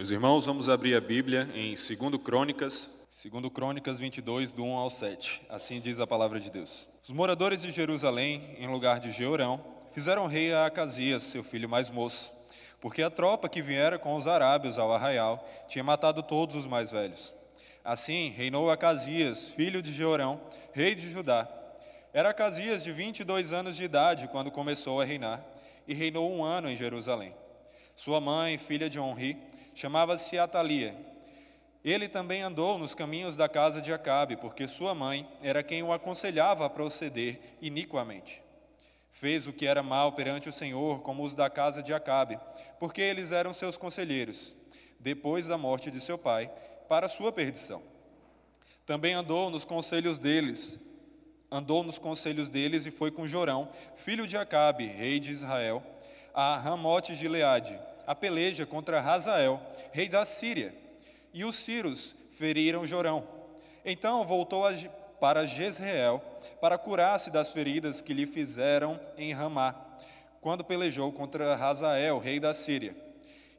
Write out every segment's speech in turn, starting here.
Meus irmãos, vamos abrir a Bíblia em 2 Crônicas, 2 Crônicas 22, do 1 ao 7. Assim diz a palavra de Deus. Os moradores de Jerusalém, em lugar de Jeorão, fizeram rei a Acasias, seu filho mais moço, porque a tropa que viera com os arábios ao arraial tinha matado todos os mais velhos. Assim, reinou Acasias, filho de Jeorão, rei de Judá. Era Acasias de 22 anos de idade quando começou a reinar, e reinou um ano em Jerusalém. Sua mãe, filha de Onri, chamava-se Atalia. Ele também andou nos caminhos da casa de Acabe, porque sua mãe era quem o aconselhava a proceder iniquamente. Fez o que era mal perante o Senhor, como os da casa de Acabe, porque eles eram seus conselheiros, depois da morte de seu pai, para sua perdição. Também andou nos conselhos deles, andou nos conselhos deles e foi com Jorão, filho de Acabe, rei de Israel, a Ramote de Leade, a peleja contra Hazael, rei da Síria e os Círios feriram Jorão. Então voltou para Jezreel para curar-se das feridas que lhe fizeram em Ramá, quando pelejou contra Hazael, rei da Síria.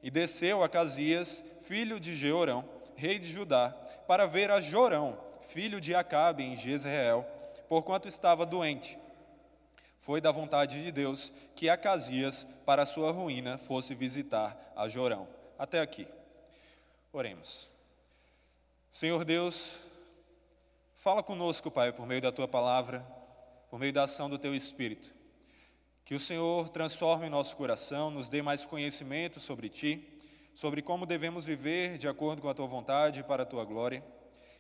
E desceu a Casias, filho de Jeorão, rei de Judá, para ver a Jorão, filho de Acabe, em Jezreel, porquanto estava doente. Foi da vontade de Deus que Acasias, para sua ruína, fosse visitar a Jorão. Até aqui. Oremos. Senhor Deus, fala conosco, Pai, por meio da tua palavra, por meio da ação do teu Espírito. Que o Senhor transforme nosso coração, nos dê mais conhecimento sobre ti, sobre como devemos viver de acordo com a tua vontade para a tua glória,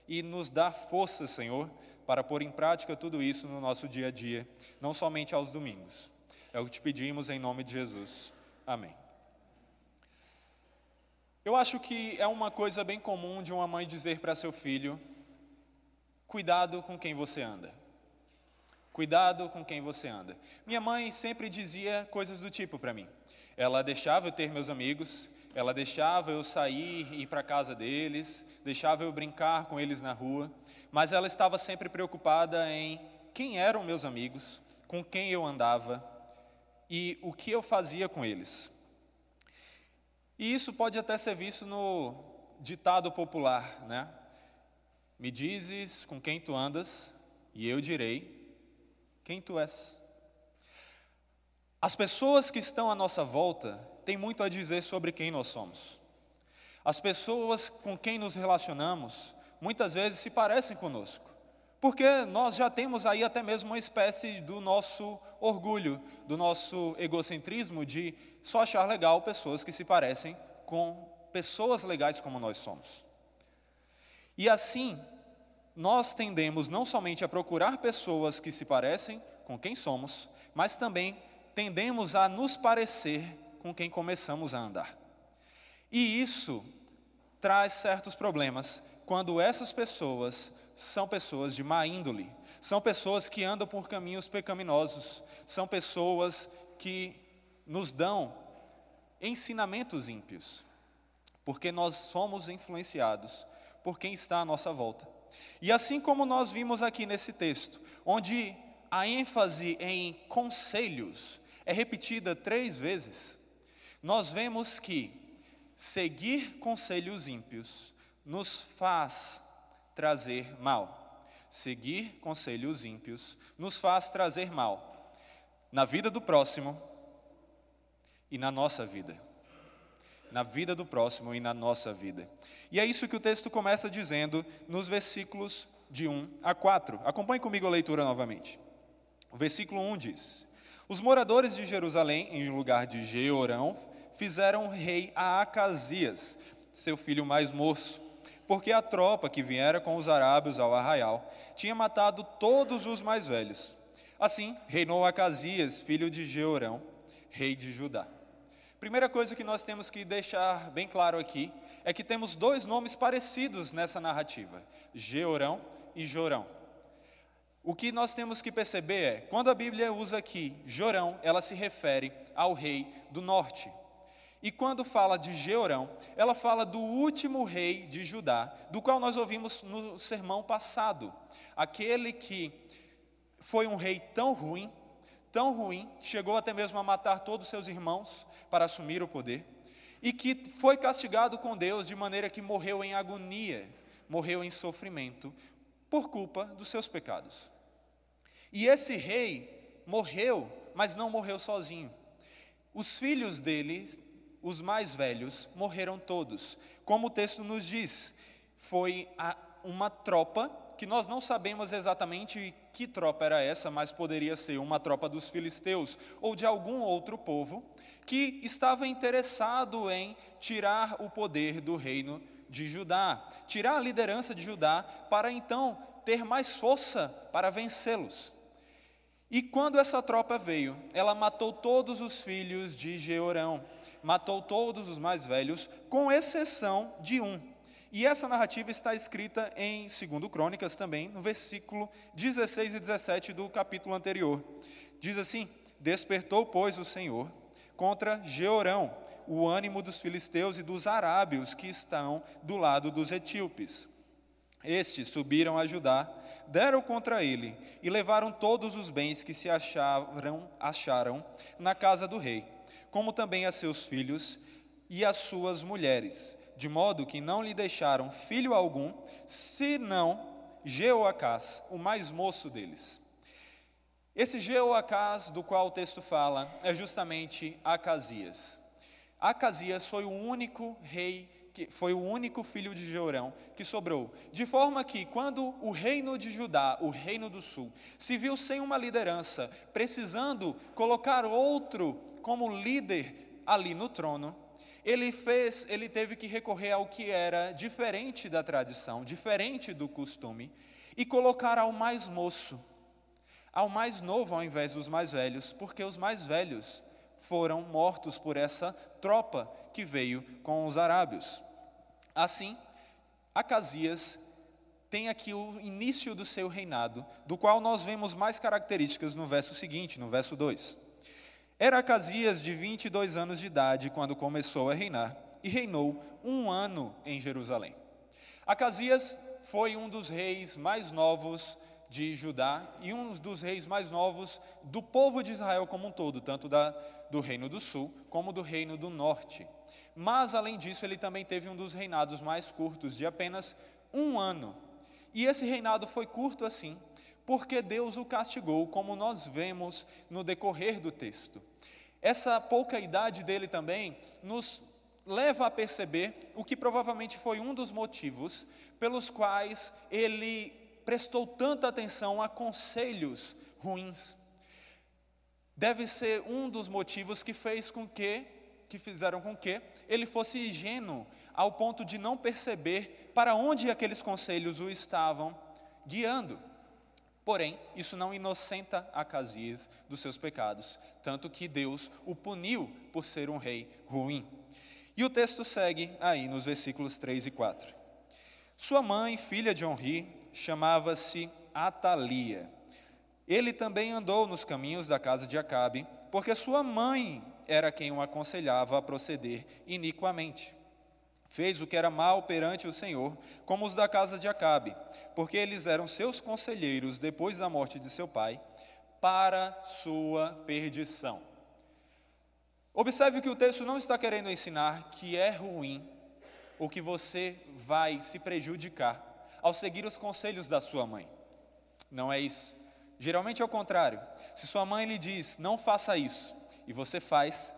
e nos dá força, Senhor, para pôr em prática tudo isso no nosso dia a dia, não somente aos domingos. É o que te pedimos em nome de Jesus. Amém. Eu acho que é uma coisa bem comum de uma mãe dizer para seu filho: cuidado com quem você anda. Cuidado com quem você anda. Minha mãe sempre dizia coisas do tipo para mim. Ela deixava eu ter meus amigos, ela deixava eu sair e ir para casa deles, deixava eu brincar com eles na rua, mas ela estava sempre preocupada em quem eram meus amigos, com quem eu andava e o que eu fazia com eles. E isso pode até ser visto no ditado popular, né? Me dizes com quem tu andas, e eu direi quem tu és. As pessoas que estão à nossa volta têm muito a dizer sobre quem nós somos. As pessoas com quem nos relacionamos muitas vezes se parecem conosco. Porque nós já temos aí até mesmo uma espécie do nosso orgulho, do nosso egocentrismo de só achar legal pessoas que se parecem com pessoas legais como nós somos. E assim, nós tendemos não somente a procurar pessoas que se parecem com quem somos, mas também tendemos a nos parecer com quem começamos a andar. E isso traz certos problemas quando essas pessoas são pessoas de má índole, são pessoas que andam por caminhos pecaminosos, são pessoas que nos dão ensinamentos ímpios, porque nós somos influenciados por quem está à nossa volta. E assim como nós vimos aqui nesse texto, onde a ênfase em conselhos é repetida três vezes, nós vemos que seguir conselhos ímpios nos faz trazer mal. Seguir conselhos ímpios nos faz trazer mal na vida do próximo e na nossa vida. Na vida do próximo e na nossa vida. E é isso que o texto começa dizendo nos versículos de 1 a 4. Acompanhe comigo a leitura novamente. O versículo 1 diz: Os moradores de Jerusalém, em lugar de Jeorão, fizeram rei a Acasias, seu filho mais moço porque a tropa que viera com os arábios ao arraial tinha matado todos os mais velhos. Assim, reinou Acasias, filho de Jeorão, rei de Judá. Primeira coisa que nós temos que deixar bem claro aqui é que temos dois nomes parecidos nessa narrativa: Jeorão e Jorão. O que nós temos que perceber é, quando a Bíblia usa aqui Jorão, ela se refere ao rei do norte. E quando fala de Jeorão, ela fala do último rei de Judá, do qual nós ouvimos no sermão passado. Aquele que foi um rei tão ruim, tão ruim, chegou até mesmo a matar todos os seus irmãos para assumir o poder. e que foi castigado com Deus de maneira que morreu em agonia, morreu em sofrimento, por culpa dos seus pecados. E esse rei morreu, mas não morreu sozinho. Os filhos dele, os mais velhos, morreram todos. Como o texto nos diz, foi uma tropa que nós não sabemos exatamente que tropa era essa, mas poderia ser uma tropa dos filisteus ou de algum outro povo que estava interessado em tirar o poder do reino de Judá, tirar a liderança de Judá para então ter mais força para vencê-los. E quando essa tropa veio, ela matou todos os filhos de Jeorão, matou todos os mais velhos, com exceção de um, e essa narrativa está escrita em 2 Crônicas também, no versículo 16 e 17 do capítulo anterior. Diz assim: Despertou, pois, o Senhor contra Jeorão o ânimo dos filisteus e dos arábios que estão do lado dos etíopes. Estes subiram a Judá, deram contra ele e levaram todos os bens que se acharam, acharam na casa do rei, como também a seus filhos e as suas mulheres de modo que não lhe deixaram filho algum, senão Jeoacás, o mais moço deles. Esse Jeoacás do qual o texto fala é justamente Acasias. Acasias foi o único rei que foi o único filho de Jeorão que sobrou. De forma que, quando o reino de Judá, o reino do sul, se viu sem uma liderança, precisando colocar outro como líder ali no trono, ele fez, ele teve que recorrer ao que era diferente da tradição, diferente do costume, e colocar ao mais moço, ao mais novo ao invés dos mais velhos, porque os mais velhos foram mortos por essa tropa que veio com os arábios. Assim, Acasias tem aqui o início do seu reinado, do qual nós vemos mais características no verso seguinte, no verso 2. Era Acasias de 22 anos de idade quando começou a reinar, e reinou um ano em Jerusalém. Acasias foi um dos reis mais novos de Judá e um dos reis mais novos do povo de Israel como um todo, tanto da, do reino do sul como do reino do norte. Mas, além disso, ele também teve um dos reinados mais curtos, de apenas um ano. E esse reinado foi curto assim, porque Deus o castigou, como nós vemos no decorrer do texto. Essa pouca idade dele também nos leva a perceber o que provavelmente foi um dos motivos pelos quais ele prestou tanta atenção a conselhos ruins. Deve ser um dos motivos que fez com que que fizeram com que ele fosse ingênuo ao ponto de não perceber para onde aqueles conselhos o estavam guiando. Porém, isso não inocenta Acasias dos seus pecados, tanto que Deus o puniu por ser um rei ruim. E o texto segue aí nos versículos 3 e 4. Sua mãe, filha de Onri, chamava-se Atalia. Ele também andou nos caminhos da casa de Acabe, porque sua mãe era quem o aconselhava a proceder iniquamente. Fez o que era mal perante o Senhor, como os da casa de Acabe, porque eles eram seus conselheiros depois da morte de seu pai, para sua perdição. Observe que o texto não está querendo ensinar que é ruim ou que você vai se prejudicar ao seguir os conselhos da sua mãe. Não é isso. Geralmente é o contrário. Se sua mãe lhe diz, não faça isso, e você faz,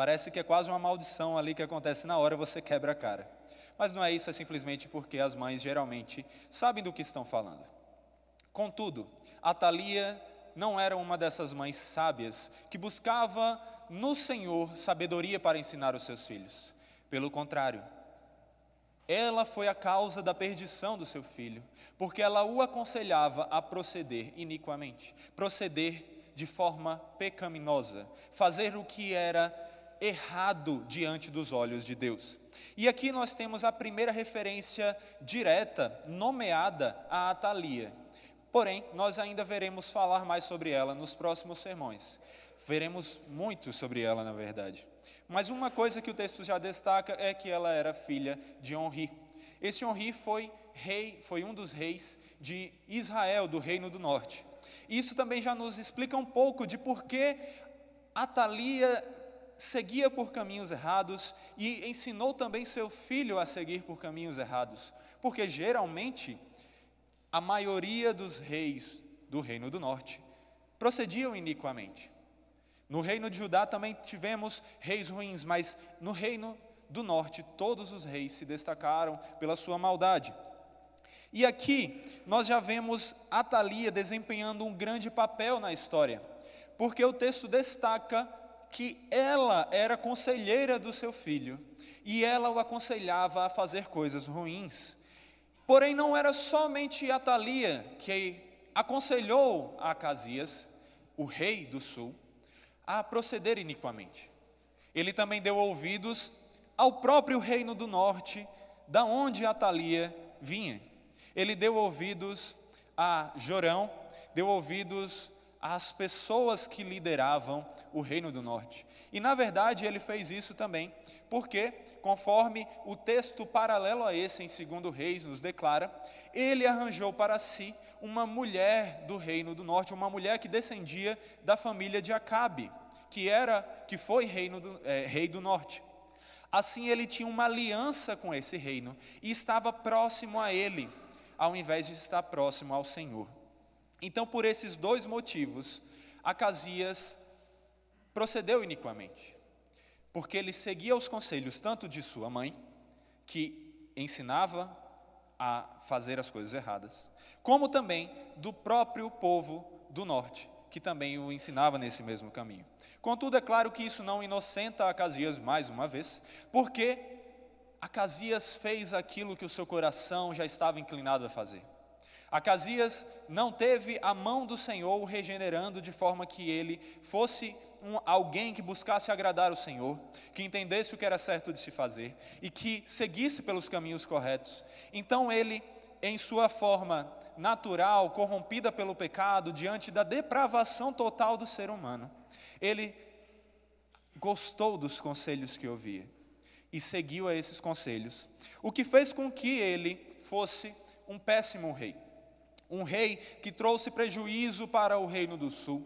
Parece que é quase uma maldição ali que acontece na hora, você quebra a cara. Mas não é isso, é simplesmente porque as mães geralmente sabem do que estão falando. Contudo, a Thalia não era uma dessas mães sábias que buscava no Senhor sabedoria para ensinar os seus filhos. Pelo contrário, ela foi a causa da perdição do seu filho, porque ela o aconselhava a proceder iniquamente, proceder de forma pecaminosa, fazer o que era errado diante dos olhos de Deus. E aqui nós temos a primeira referência direta, nomeada a Atalia. Porém, nós ainda veremos falar mais sobre ela nos próximos sermões. Veremos muito sobre ela, na verdade. Mas uma coisa que o texto já destaca é que ela era filha de Onri. Esse Onri foi rei, foi um dos reis de Israel, do reino do norte. Isso também já nos explica um pouco de por que Atalia seguia por caminhos errados e ensinou também seu filho a seguir por caminhos errados, porque geralmente a maioria dos reis do Reino do Norte procediam iniquamente. No reino de Judá também tivemos reis ruins, mas no reino do norte todos os reis se destacaram pela sua maldade. E aqui nós já vemos Atalia desempenhando um grande papel na história, porque o texto destaca que ela era conselheira do seu filho e ela o aconselhava a fazer coisas ruins. Porém, não era somente Atalia que aconselhou a Acasias, o rei do sul, a proceder iniquamente. Ele também deu ouvidos ao próprio reino do norte, da onde Atalia vinha. Ele deu ouvidos a Jorão, deu ouvidos às pessoas que lideravam o reino do norte. E na verdade ele fez isso também, porque, conforme o texto paralelo a esse em 2 Reis nos declara, ele arranjou para si uma mulher do reino do norte, uma mulher que descendia da família de Acabe, que era, que foi reino do, é, rei do norte. Assim ele tinha uma aliança com esse reino e estava próximo a ele, ao invés de estar próximo ao Senhor. Então, por esses dois motivos, Acasias procedeu iniquamente, porque ele seguia os conselhos tanto de sua mãe, que ensinava a fazer as coisas erradas, como também do próprio povo do norte, que também o ensinava nesse mesmo caminho. Contudo, é claro que isso não inocenta Acasias mais uma vez, porque Acasias fez aquilo que o seu coração já estava inclinado a fazer. Acasias não teve a mão do Senhor regenerando de forma que ele fosse um, alguém que buscasse agradar o Senhor, que entendesse o que era certo de se fazer e que seguisse pelos caminhos corretos. Então ele, em sua forma natural, corrompida pelo pecado, diante da depravação total do ser humano, ele gostou dos conselhos que ouvia e seguiu a esses conselhos, o que fez com que ele fosse um péssimo rei. Um rei que trouxe prejuízo para o reino do sul,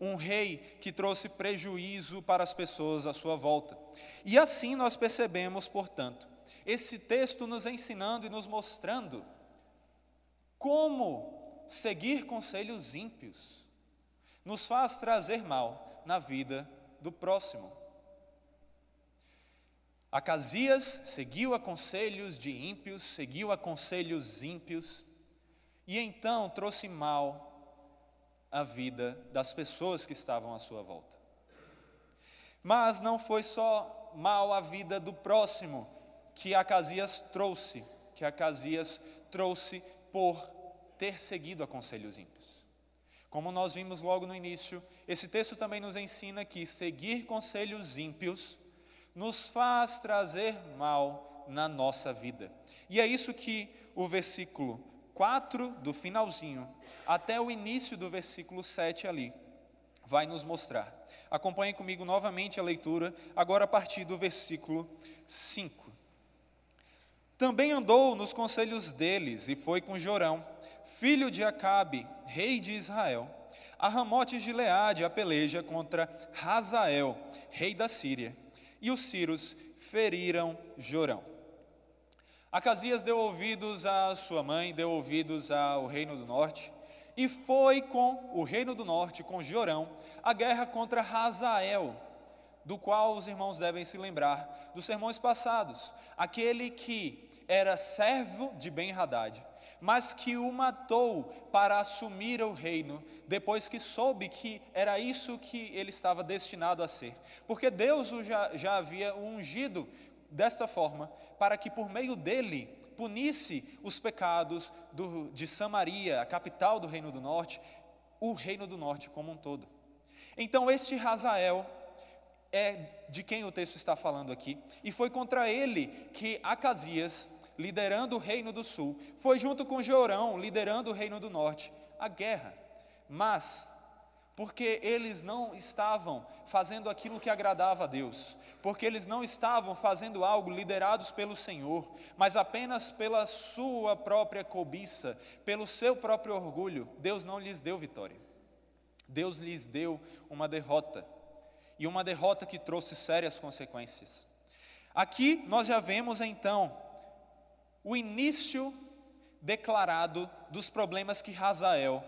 um rei que trouxe prejuízo para as pessoas à sua volta. E assim nós percebemos, portanto, esse texto nos ensinando e nos mostrando como seguir conselhos ímpios nos faz trazer mal na vida do próximo. Acasias seguiu a conselhos de ímpios, seguiu a conselhos ímpios, e então trouxe mal à vida das pessoas que estavam à sua volta. Mas não foi só mal à vida do próximo que Acasias trouxe, que Acasias trouxe por ter seguido a conselhos ímpios. Como nós vimos logo no início, esse texto também nos ensina que seguir conselhos ímpios nos faz trazer mal na nossa vida. E é isso que o versículo 4 do finalzinho até o início do versículo 7 ali, vai nos mostrar. Acompanhe comigo novamente a leitura, agora a partir do versículo 5. Também andou nos conselhos deles e foi com Jorão, filho de Acabe, rei de Israel, a Ramote de Gileade a peleja contra Hazael, rei da Síria, e os sírios feriram Jorão. Acasias deu ouvidos à sua mãe, deu ouvidos ao reino do norte, e foi com o reino do norte, com Jorão, a guerra contra Hazael, do qual os irmãos devem se lembrar dos sermões passados, aquele que era servo de Ben-Hadad, mas que o matou para assumir o reino, depois que soube que era isso que ele estava destinado a ser, porque Deus o já, já havia ungido desta forma, para que por meio dele punisse os pecados do, de Samaria, a capital do Reino do Norte, o Reino do Norte como um todo. Então, este Razael é de quem o texto está falando aqui, e foi contra ele que Acasias, liderando o Reino do Sul, foi junto com Jorão, liderando o Reino do Norte, a guerra. Mas porque eles não estavam fazendo aquilo que agradava a Deus, porque eles não estavam fazendo algo liderados pelo Senhor, mas apenas pela sua própria cobiça, pelo seu próprio orgulho, Deus não lhes deu vitória. Deus lhes deu uma derrota. e uma derrota que trouxe sérias consequências. Aqui nós já vemos então o início declarado dos problemas que Hazael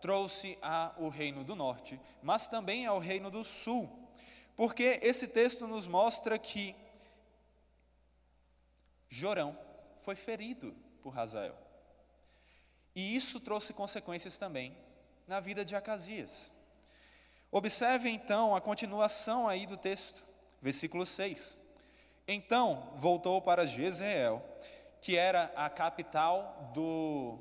trouxe ao reino do norte, mas também ao reino do sul, porque esse texto nos mostra que Jorão foi ferido por Hazael. E isso trouxe consequências também na vida de Acasias. Observe então a continuação aí do texto, versículo 6. Então voltou para Jezreel, que era a capital do,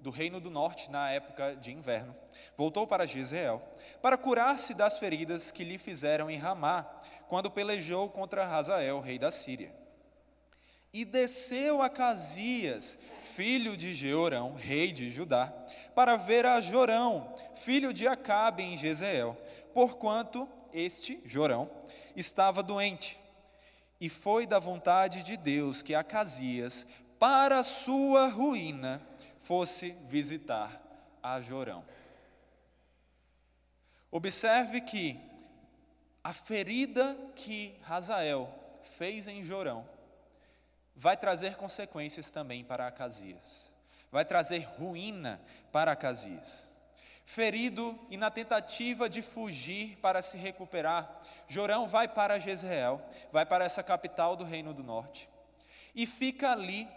do reino do norte na época de inverno. Voltou para Jezreel para curar-se das feridas que lhe fizeram em Ramá, quando pelejou contra Hazael, rei da Síria. E desceu a Casias, filho de Jeorão, rei de Judá, para ver a Jorão, filho de Acabe em Jezreel, porquanto este, Jorão, estava doente. E foi da vontade de Deus que Acasias, para sua ruína, fosse visitar a Jorão. Observe que a ferida que Hazael fez em Jorão vai trazer consequências também para Acasias. Vai trazer ruína para Acasias. Ferido e na tentativa de fugir para se recuperar, Jorão vai para Jezreel, vai para essa capital do reino do norte, e fica ali.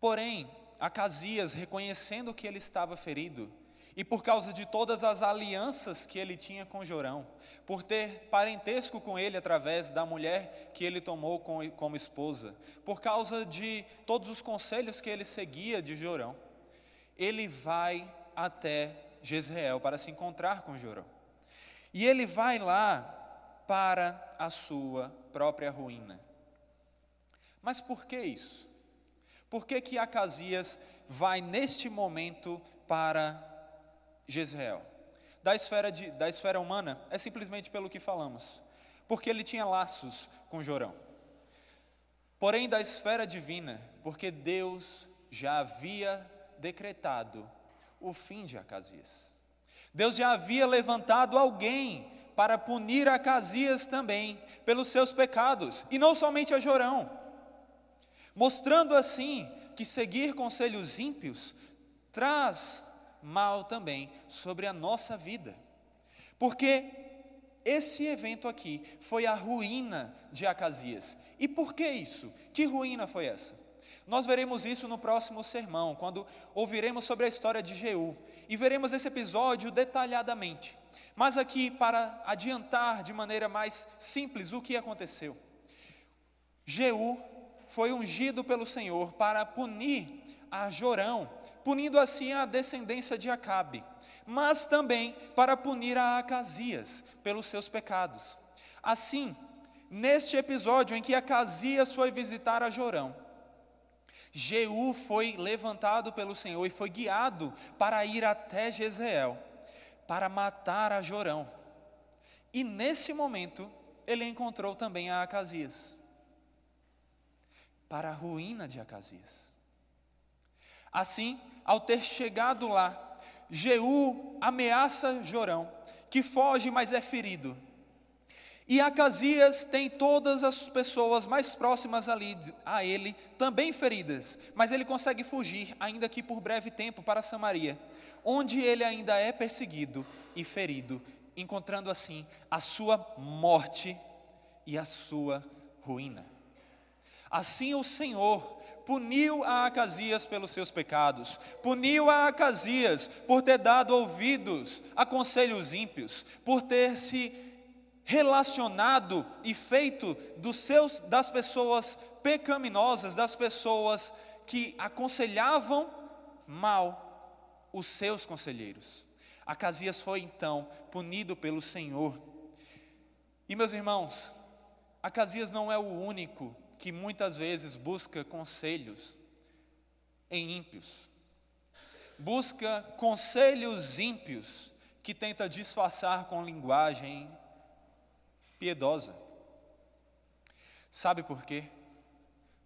Porém, Acasias, reconhecendo que ele estava ferido, e por causa de todas as alianças que ele tinha com Jorão, por ter parentesco com ele através da mulher que ele tomou como esposa, por causa de todos os conselhos que ele seguia de Jorão, ele vai até Jezreel para se encontrar com Jorão. E ele vai lá para a sua própria ruína. Mas por que isso? Por que que Acasias vai neste momento para Jezreel. Da esfera, de, da esfera humana, é simplesmente pelo que falamos, porque ele tinha laços com Jorão. Porém, da esfera divina, porque Deus já havia decretado o fim de Acasias. Deus já havia levantado alguém para punir Acasias também pelos seus pecados, e não somente a Jorão, mostrando assim que seguir conselhos ímpios traz mal também sobre a nossa vida. Porque esse evento aqui foi a ruína de Acasias. E por que isso? Que ruína foi essa? Nós veremos isso no próximo sermão, quando ouviremos sobre a história de Jeú e veremos esse episódio detalhadamente. Mas aqui, para adiantar de maneira mais simples o que aconteceu, Jeú foi ungido pelo Senhor para punir a Jorão, punindo assim a descendência de Acabe, mas também para punir a Acasias pelos seus pecados. Assim, neste episódio em que Acasias foi visitar a Jorão, Jeú foi levantado pelo Senhor e foi guiado para ir até Jezreel, para matar a Jorão. E nesse momento, ele encontrou também a Acasias, para a ruína de Acasias. Assim, ao ter chegado lá, Jeú ameaça Jorão, que foge, mas é ferido. E Acasias tem todas as pessoas mais próximas ali a ele também feridas, mas ele consegue fugir, ainda que por breve tempo, para Samaria, onde ele ainda é perseguido e ferido, encontrando assim a sua morte e a sua ruína. Assim o Senhor puniu a Acasias pelos seus pecados, puniu a Acasias por ter dado ouvidos a conselhos ímpios, por ter se relacionado e feito dos seus das pessoas pecaminosas, das pessoas que aconselhavam mal os seus conselheiros. Acasias foi então punido pelo Senhor. E meus irmãos, Acasias não é o único que muitas vezes busca conselhos em ímpios, busca conselhos ímpios que tenta disfarçar com linguagem piedosa. Sabe por quê?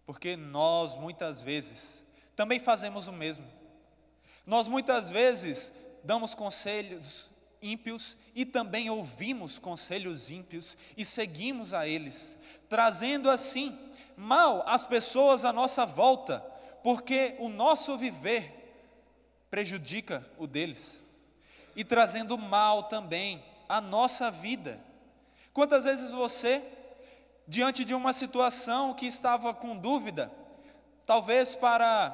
Porque nós muitas vezes também fazemos o mesmo. Nós muitas vezes damos conselhos ímpios e também ouvimos conselhos ímpios e seguimos a eles, trazendo assim mal às pessoas à nossa volta, porque o nosso viver prejudica o deles, e trazendo mal também à nossa vida. Quantas vezes você, diante de uma situação que estava com dúvida, talvez para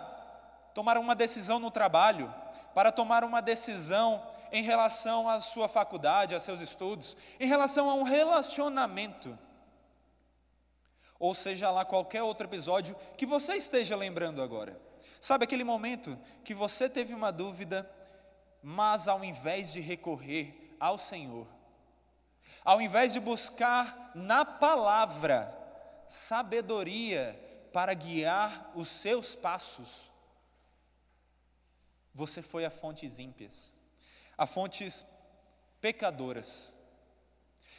tomar uma decisão no trabalho, para tomar uma decisão em relação à sua faculdade, a seus estudos, em relação a um relacionamento, ou seja lá qualquer outro episódio que você esteja lembrando agora. Sabe aquele momento que você teve uma dúvida, mas ao invés de recorrer ao Senhor, ao invés de buscar na palavra sabedoria para guiar os seus passos, você foi a fontes ímpias a fontes pecadoras.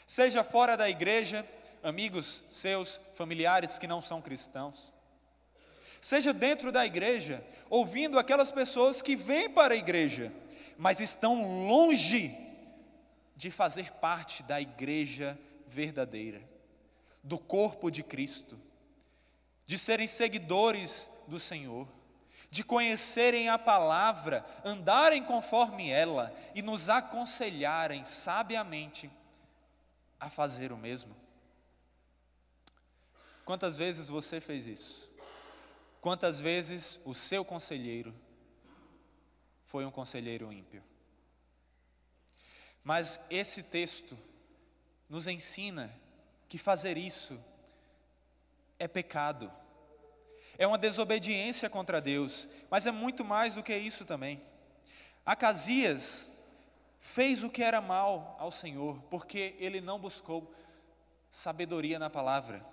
Seja fora da igreja, amigos seus, familiares que não são cristãos. Seja dentro da igreja, ouvindo aquelas pessoas que vêm para a igreja, mas estão longe de fazer parte da igreja verdadeira, do corpo de Cristo, de serem seguidores do Senhor de conhecerem a palavra, andarem conforme ela e nos aconselharem sabiamente a fazer o mesmo. Quantas vezes você fez isso? Quantas vezes o seu conselheiro foi um conselheiro ímpio? Mas esse texto nos ensina que fazer isso é pecado é uma desobediência contra Deus, mas é muito mais do que isso também. Acasias fez o que era mal ao Senhor, porque ele não buscou sabedoria na palavra.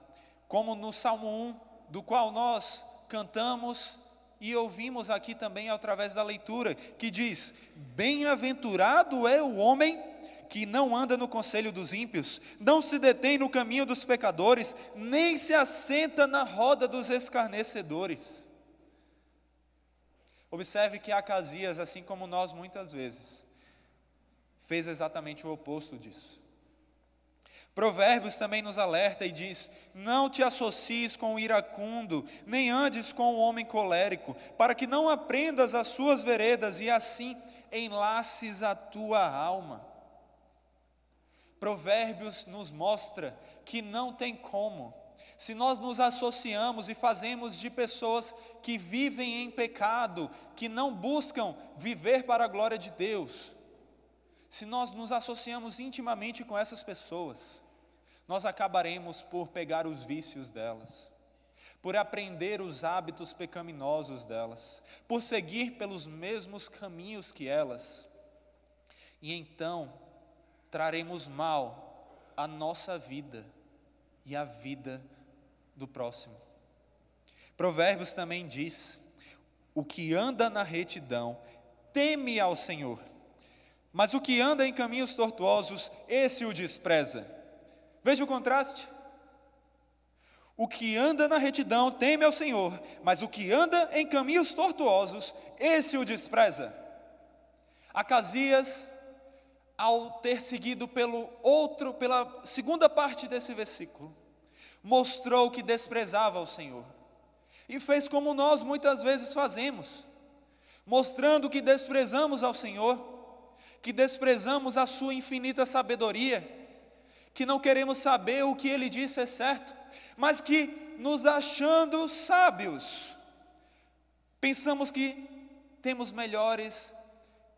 Como no Salmo 1, do qual nós cantamos e ouvimos aqui também através da leitura, que diz: Bem-aventurado é o homem que não anda no conselho dos ímpios, não se detém no caminho dos pecadores, nem se assenta na roda dos escarnecedores. Observe que Acasias, assim como nós muitas vezes, fez exatamente o oposto disso. Provérbios também nos alerta e diz: Não te associes com o iracundo, nem andes com o homem colérico, para que não aprendas as suas veredas e assim enlaces a tua alma. Provérbios nos mostra que não tem como. Se nós nos associamos e fazemos de pessoas que vivem em pecado, que não buscam viver para a glória de Deus, se nós nos associamos intimamente com essas pessoas, nós acabaremos por pegar os vícios delas, por aprender os hábitos pecaminosos delas, por seguir pelos mesmos caminhos que elas, e então traremos mal à nossa vida e à vida do próximo. Provérbios também diz: o que anda na retidão teme ao Senhor, mas o que anda em caminhos tortuosos, esse o despreza. Veja o contraste. O que anda na retidão teme ao Senhor, mas o que anda em caminhos tortuosos, esse o despreza. Acasias ao ter seguido pelo outro, pela segunda parte desse versículo, mostrou que desprezava o Senhor. E fez como nós muitas vezes fazemos, mostrando que desprezamos ao Senhor, que desprezamos a sua infinita sabedoria, que não queremos saber o que ele disse é certo, mas que nos achando sábios, pensamos que temos melhores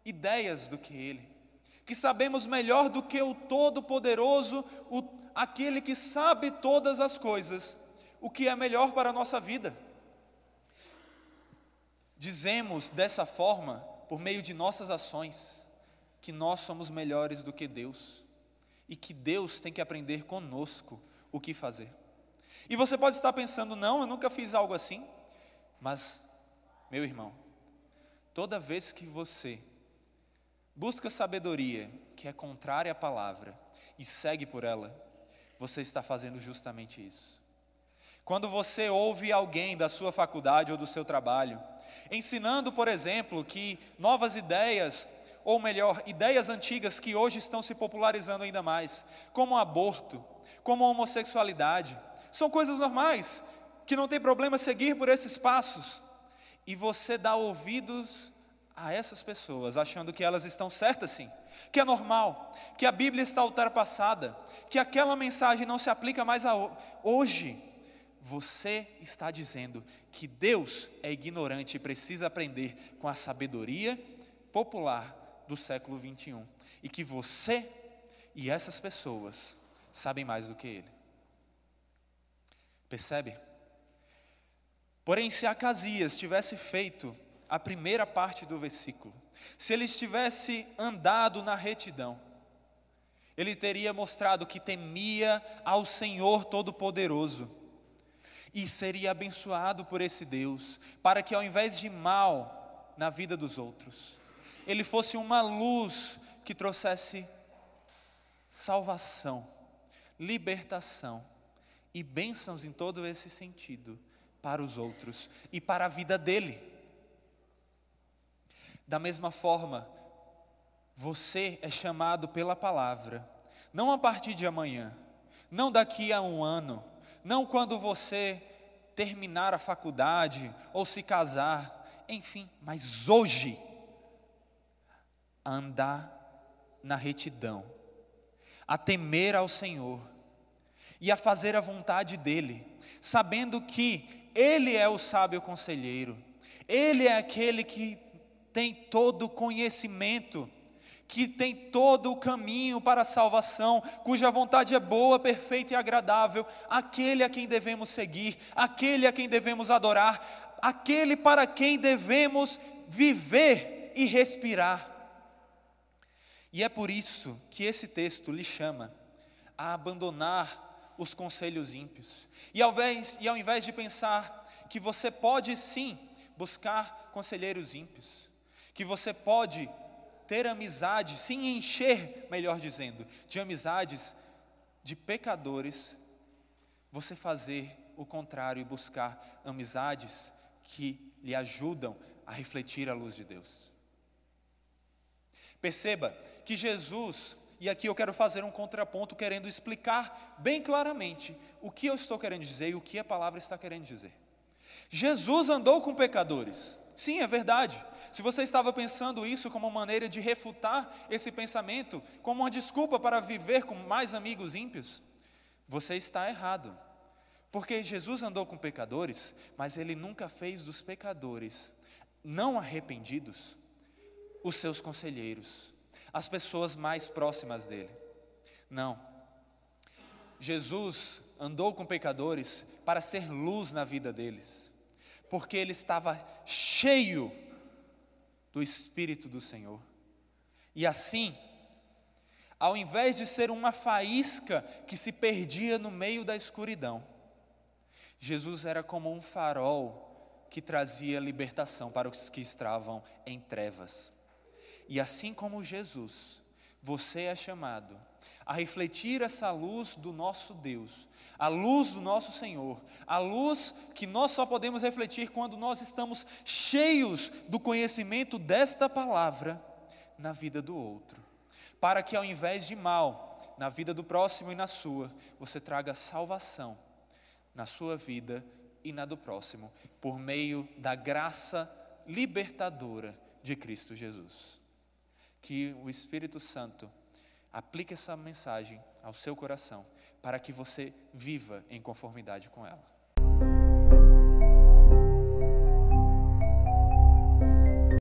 ideias do que ele que sabemos melhor do que o Todo-Poderoso, aquele que sabe todas as coisas, o que é melhor para a nossa vida. Dizemos dessa forma, por meio de nossas ações, que nós somos melhores do que Deus e que Deus tem que aprender conosco o que fazer. E você pode estar pensando, não, eu nunca fiz algo assim, mas, meu irmão, toda vez que você busca sabedoria que é contrária à palavra e segue por ela, você está fazendo justamente isso. Quando você ouve alguém da sua faculdade ou do seu trabalho, ensinando, por exemplo, que novas ideias ou melhor, ideias antigas que hoje estão se popularizando ainda mais, como aborto, como homossexualidade. São coisas normais, que não tem problema seguir por esses passos. E você dá ouvidos a essas pessoas, achando que elas estão certas sim, que é normal, que a Bíblia está ultrapassada, que aquela mensagem não se aplica mais a hoje. Você está dizendo que Deus é ignorante e precisa aprender com a sabedoria popular do século 21 e que você e essas pessoas sabem mais do que ele. Percebe? Porém, se Acasias tivesse feito a primeira parte do versículo, se ele tivesse andado na retidão, ele teria mostrado que temia ao Senhor Todo-Poderoso e seria abençoado por esse Deus, para que ao invés de mal na vida dos outros, ele fosse uma luz que trouxesse salvação, libertação e bênçãos em todo esse sentido para os outros e para a vida dele. Da mesma forma, você é chamado pela palavra, não a partir de amanhã, não daqui a um ano, não quando você terminar a faculdade ou se casar, enfim, mas hoje, a andar na retidão, a temer ao Senhor e a fazer a vontade dEle, sabendo que ele é o sábio conselheiro, Ele é aquele que tem todo o conhecimento, que tem todo o caminho para a salvação, cuja vontade é boa, perfeita e agradável, aquele a quem devemos seguir, aquele a quem devemos adorar, aquele para quem devemos viver e respirar. E é por isso que esse texto lhe chama a abandonar os conselhos ímpios. E ao, invés, e ao invés de pensar que você pode sim buscar conselheiros ímpios, que você pode ter amizade, se encher, melhor dizendo, de amizades de pecadores, você fazer o contrário e buscar amizades que lhe ajudam a refletir a luz de Deus. Perceba que Jesus e aqui eu quero fazer um contraponto, querendo explicar bem claramente o que eu estou querendo dizer e o que a palavra está querendo dizer. Jesus andou com pecadores. Sim, é verdade. Se você estava pensando isso como maneira de refutar esse pensamento, como uma desculpa para viver com mais amigos ímpios, você está errado. Porque Jesus andou com pecadores, mas ele nunca fez dos pecadores não arrependidos os seus conselheiros as pessoas mais próximas dele. Não. Jesus andou com pecadores para ser luz na vida deles, porque ele estava cheio do Espírito do Senhor. E assim, ao invés de ser uma faísca que se perdia no meio da escuridão, Jesus era como um farol que trazia libertação para os que estavam em trevas. E assim como Jesus, você é chamado a refletir essa luz do nosso Deus, a luz do nosso Senhor, a luz que nós só podemos refletir quando nós estamos cheios do conhecimento desta palavra na vida do outro, para que ao invés de mal na vida do próximo e na sua, você traga salvação na sua vida e na do próximo, por meio da graça libertadora de Cristo Jesus. Que o Espírito Santo aplique essa mensagem ao seu coração, para que você viva em conformidade com ela.